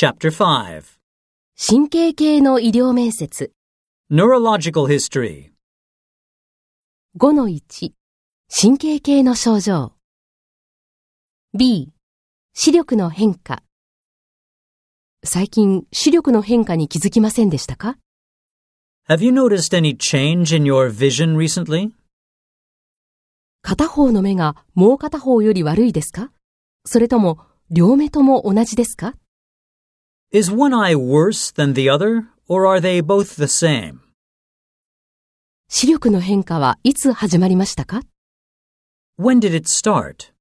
Chapter 5神経系の医療面接 Neurological History 5-1神経系の症状 B 視力の変化最近視力の変化に気づきませんでしたか Have you noticed any change in your vision recently? 片方の目がもう片方より悪いですかそれとも両目とも同じですか Is one eye worse than the other, or are they both the same? 視力の変化はいつ始まりましたか When did it start?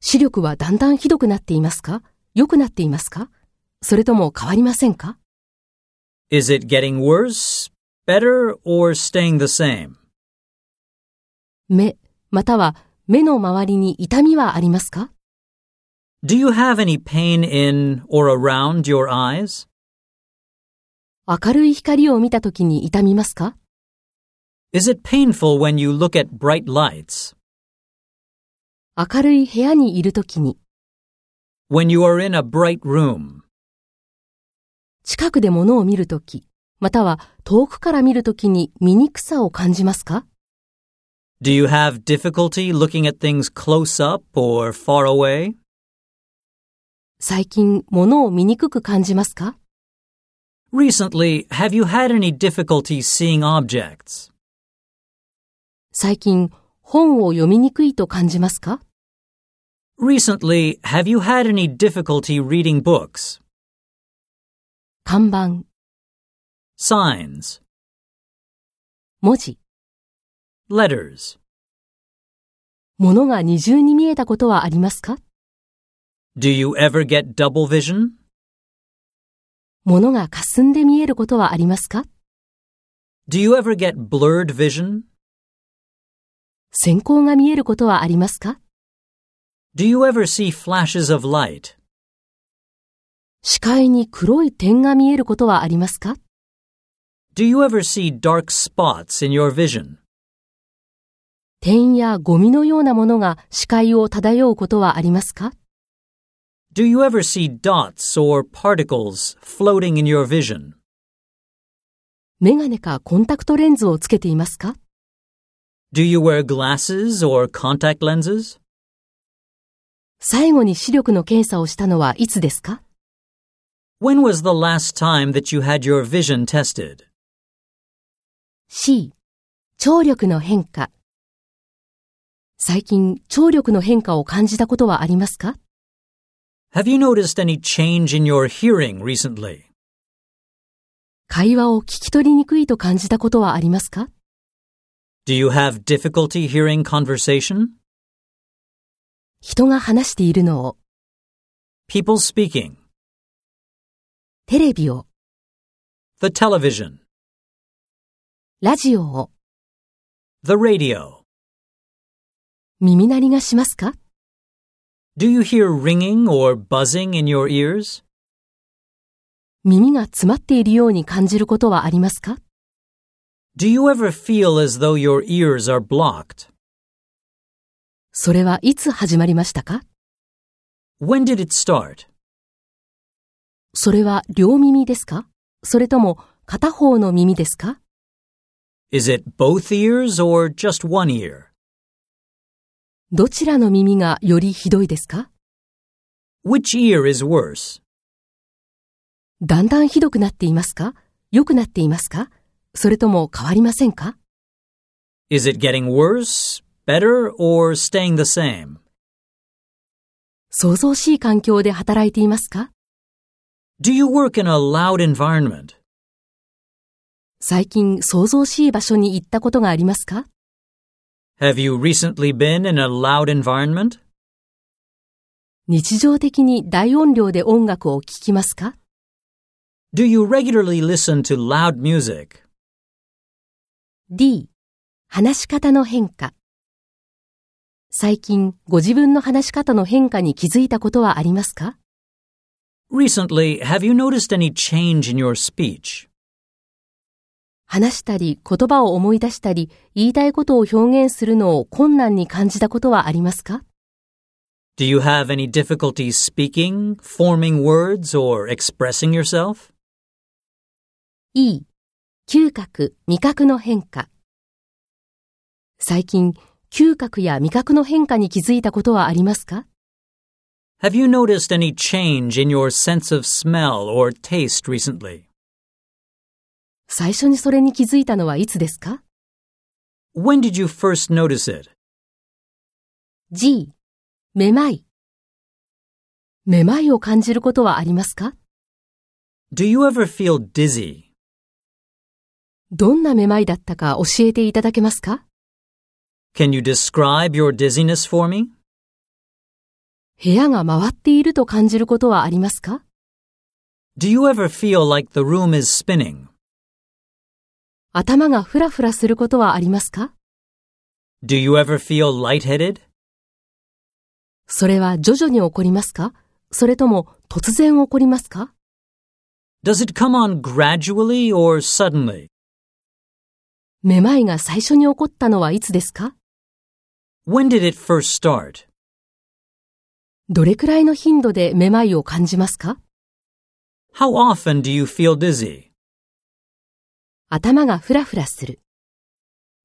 視力はだんだんひどくなっていますか良くなっていますかそれとも変わりませんか Is it getting worse, better, or staying the same? 目、または目の周りに痛みはありますか Do you have any pain in or around your eyes? 明るい光を見たときに痛みますか Is it painful when you look at bright lights? 明るい部屋にいるときに、 When you are in a bright room? 近くで物を見るとき、または遠くから見るときに醜さを感じますか Do you have difficulty looking at things close up or far away? 最近物を見にくく感じますか Recently, have you had any difficulty seeing objects? 最近本を読みにくいと感じますか Recently, have you had any difficulty reading books? 看板、Signs, 文字、letters. 物が二重に見えたことはありますか Do you ever get double vision? 物が霞んで見えることはありますか Do you ever get blurred vision? 閃光が見えることはありますか Do you ever see flashes of light? 視界に黒い点が見えることはありますか Do you ever see dark spots in your vision? 点やゴミのようなものが視界を漂うことはありますか Do you ever see dots or particles floating in your vision? メガネかコンタクトレンズをつけていますか Do you wear glasses or contact lenses? 最後に視力の検査をしたのはいつですか When was the last time that you had your vision tested? ?C、聴力の変化。最近、聴力の変化を感じたことはありますか Have you noticed any change in your hearing recently? 会話を聞き取りにくいと感じたことはありますか Do you have difficulty hearing conversation? 人が話しているのを、People speaking. テレビを、The television. ラジオを、The radio. 耳鳴りがしますか Do you hear ringing or buzzing in your ears? 耳が詰まっているように感じることはありますか Do you ever feel as though your ears are blocked? それはいつ始まりましたか When did it start? それは両耳ですかそれとも片方の耳ですか Is it both ears or just one ear? どちらの耳がよりひどいですか？Which ear is worse? だんだんひどくなっていますか？良くなっていますか？それとも変わりませんか？Is it getting worse, better, or staying the same? 想像しい環境で働いていますか？Do you work in a loud environment? 最近想像しい場所に行ったことがありますか？Have you recently been in a loud environment? 日常的に大音量で音楽を聴きますか Do you regularly listen to loud music? ?D、話し方の変化。最近ご自分の話し方の変化に気づいたことはありますか Recently, have you noticed any change in your speech? 話したり言葉を思い出したり言いたいことを表現するのを困難に感じたことはありますか Do you have any difficulty speaking, forming words, or expressing yourself? E、嗅覚、味覚の変化。最近、嗅覚や味覚の変化に気づいたことはありますか Have you noticed any change in your sense of smell or taste recently? 最初にそれに気づいたのはいつですか When did you first notice it? ?G、めまい。めまいを感じることはありますか Do you ever feel dizzy? どんなめまいだったか教えていただけますか Can you describe your dizziness for me? 部屋が回っていると感じることはありますか Do you ever feel like the room is spinning? 頭がふらふらすることはありますか Do you ever feel lightheaded? それは徐々に起こりますかそれとも突然起こりますか Does it come on gradually or suddenly? めまいが最初に起こったのはいつですか When did it first start? どれくらいの頻度でめまいを感じますか How often do you feel dizzy? 頭がふらふらする。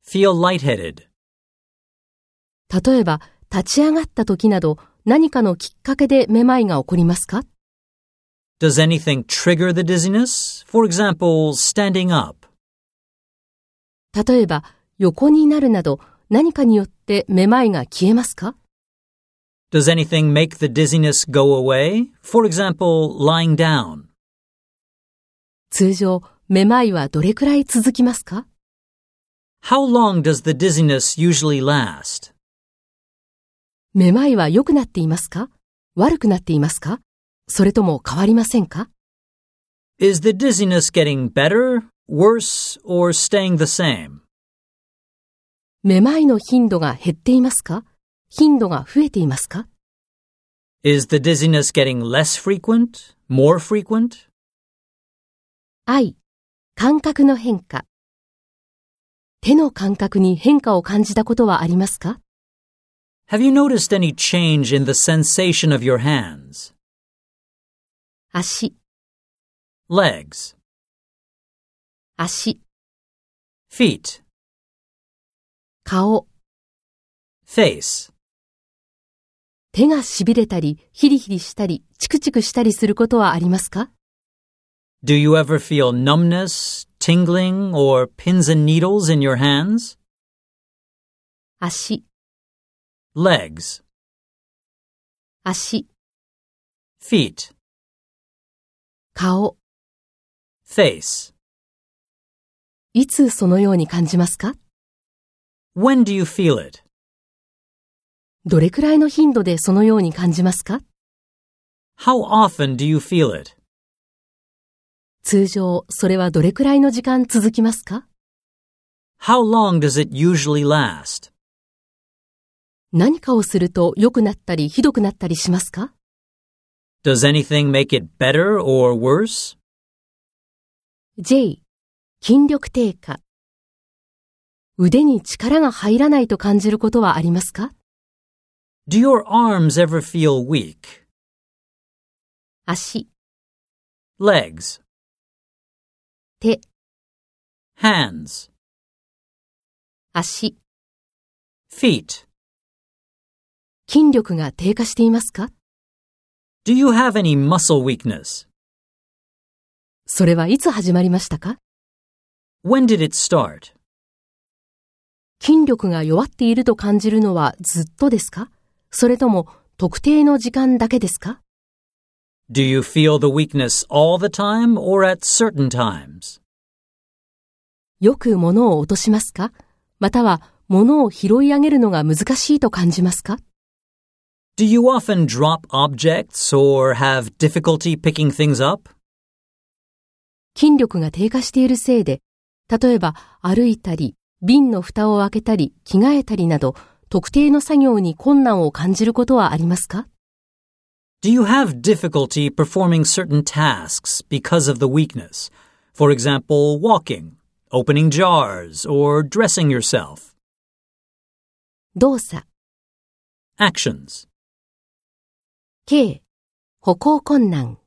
Feel lightheaded? 例えば、立ち上がった時など何かのきっかけでめまいが起こりますか Does anything trigger the dizziness? For example, standing up. 例えば、横になるなど何かによってめまいが消えますか Does anything make the dizziness go away? For example, lying down. 通常、めまいはどれくらい続きますか How long does the dizziness usually last? めまいは良くなっていますか悪くなっていますかそれとも変わりませんか Is the dizziness getting better, worse, or staying the same? めまいの頻度が減っていますか頻度が増えていますか Is the dizziness getting less frequent, more frequent? ?I、感覚の変化。手の感覚に変化を感じたことはありますか Have you noticed any change in the sensation of your hands? 足、Legs, 足、feet, 顔、face. 手が痺れたり、ヒリヒリしたり、チクチクしたりすることはありますか Do you ever feel numbness, tingling, or pins and needles in your hands? 足、 Legs, 足、 feet, 顔。 face. いつそのように感じますか When do you feel it? どれくらいの頻度でそのように感じますか How often do you feel it? 通常、それはどれくらいの時間続きますか How long does it usually last? 何かをすると良くなったりひどくなったりしますか Does anything make it better or worse? ?J、筋力低下。腕に力が入らないと感じることはありますか Do your arms ever feel weak? 足、Legs, 手、hands, 足、feet. 筋力が低下していますか？Do you have any muscle weakness? それはいつ始まりましたか？When did it start? 筋力が弱っていると感じるのはずっとですか？それとも特定の時間だけですか？Do you feel the weakness all the time or at certain times? よく物を落としますかまたは物を拾い上げるのが難しいと感じますか Do you often drop objects or have difficulty picking things up? 筋力が低下しているせいで、例えば歩いたり、瓶の蓋を開けたり、着替えたりなど、特定の作業に困難を感じることはありますか Do you have difficulty performing certain tasks because of the weakness? For example, walking, opening jars, or dressing yourself. 動作、 Actions. K、歩行困難。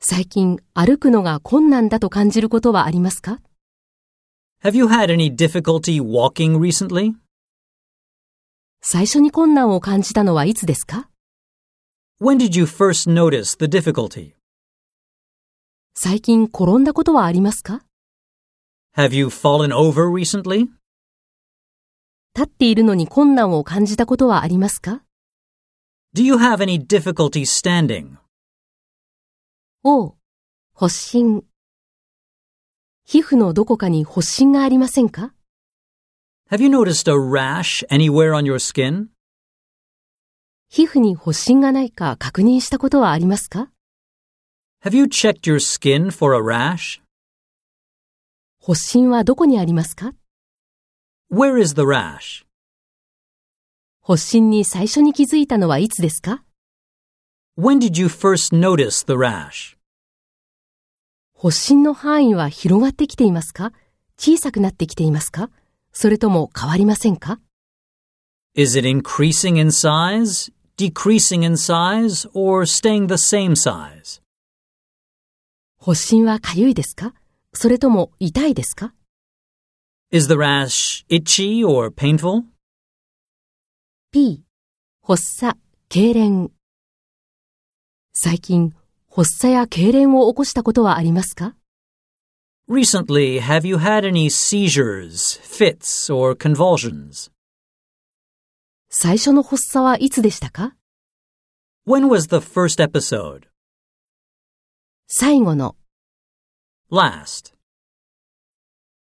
最近歩くのが困難だと感じることはありますか Have you had any difficulty walking recently? 最初に困難を感じたのはいつですか When did you first notice the difficulty? 最近転んだことはありますか Have you fallen over recently? 立っているのに困難を感じたことはありますか Do you have any difficulty standing? O、発疹。皮膚のどこかに発疹がありませんか Have you noticed a rash anywhere on your skin? 皮膚に発疹がないか確認したことはありますか Have you checked your skin for a rash? 発疹はどこにありますか Where is the rash? 発疹に最初に気づいたのはいつですか When did you first notice the rash? 発疹の範囲は広がってきていますか小さくなってきていますかそれとも変わりませんか Is it increasing in size, decreasing in size, or staying the same size? 発疹はかゆいですかそれとも痛いですか Is the rash itchy or painful? ?P、発作、痙攣。最近、発作や痙攣を起こしたことはありますか Recently, have you had any seizures, fits, or convulsions? 最初の発作はいつでしたか When was the first episode? 最後の Last.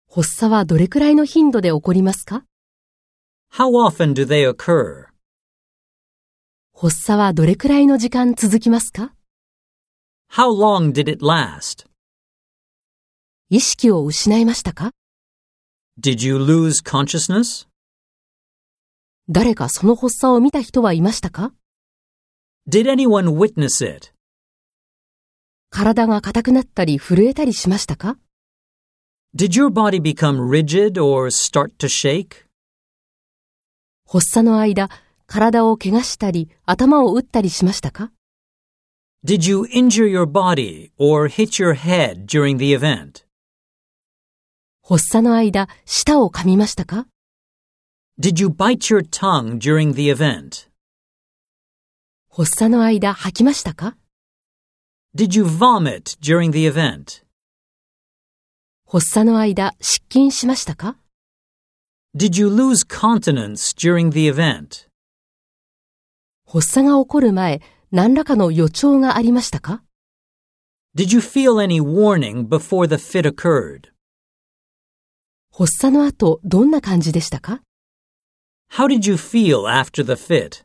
発作はどれくらいの頻度で起こりますか How often do they occur? 発作はどれくらいの時間続きますか How long did it last? 意識を失いましたか Did you lose consciousness? 誰かその発作を見た人はいましたか Did anyone witness it? 体が硬くなったり震えたりしましたか Did your body become rigid or start to shake? 発作の間、体を怪我したり頭を打ったりしましたか Did you injure your body or hit your head during the event? 発作の間、舌を噛みましたか Did you bite your tongue during the event? 発作の間、吐きましたか Did you vomit during the event? 発作の間、失禁しましたか Did you lose continence during the event? 発作が起こる前、何らかの予兆がありましたか Did you feel any warning before the fit occurred? 発作の後、どんな感じでしたか How did you feel after the fit?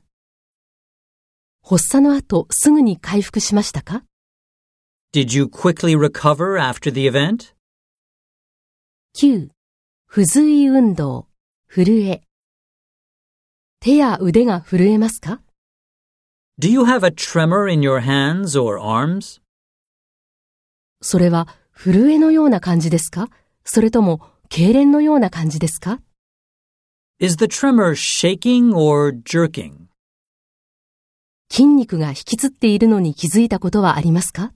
発作の後、すぐに回復しましたか Did you quickly recover after the event? ?9、不随運動、震え。手や腕が震えますか Do you have a tremor in your hands or arms? それは震えのような感じですかそれとも痙攣のような感じですか Is the tremor shaking or jerking? 筋肉が引きつっているのに気づいたことはありますか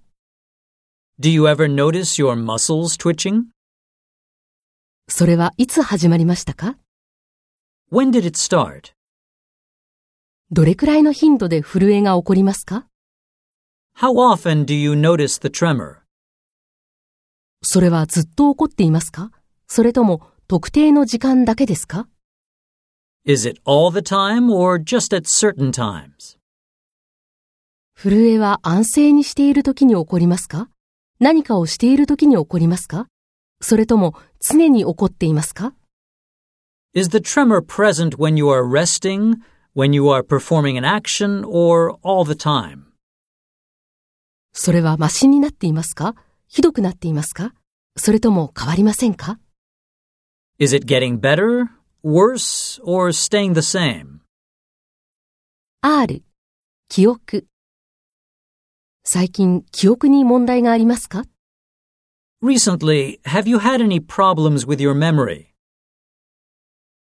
Do you ever notice your muscles twitching? それはいつ始まりましたか When did it start? どれくらいの頻度で震えが起こりますか How often do you notice the tremor? それはずっと起こっていますかそれとも特定の時間だけですか Is it all the time or just at certain times? 震えは安静にしている時に起こりますか何かをしている時に起こりますかそれとも常に起こっていますか Is the tremor present when you are resting, when you are performing an action, or all the time? それはマシになっていますかひどくなっていますかそれとも変わりませんか Is it getting better, worse, or staying the same? ?R、記憶。最近、記憶に問題がありますか Recently, have you had any problems with your memory?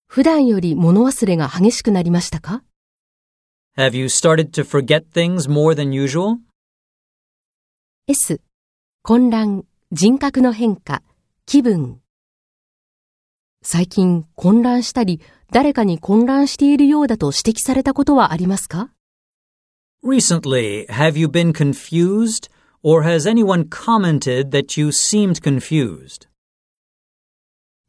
普段より物忘れが激しくなりましたか Have you started to forget things more than usual? S、混乱、人格の変化、気分。 最近混乱したり、誰かに混乱しているようだと指摘されたことはありますか Recently, have you been confused? Or has anyone commented that you seemed confused?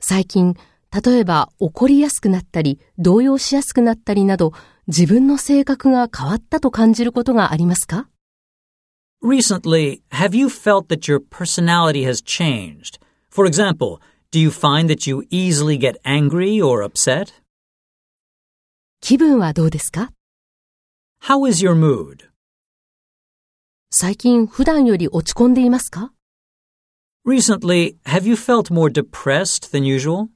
最近、例えば怒りやすくなったり、動揺しやすくなったりなど、自分の性格が変わったと感じることがありますか Recently, have you felt that your personality has changed? For example, do you find that you easily get angry or upset? 気分はどうですか How is your mood? 最近普段より落ち込んでいますか Recently, have you felt more depressed than usual?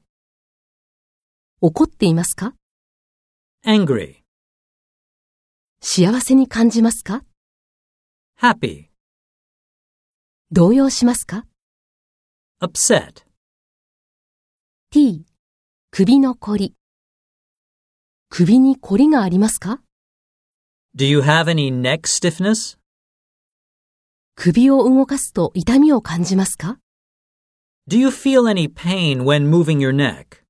怒っていますか Angry? 幸せに感じますか Happy? 動揺しますか Upset? ?t、首のこり。首にこりがありますか Do you have any neck stiffness? 首を動かすと痛みを感じますか Do you feel any pain when moving your neck?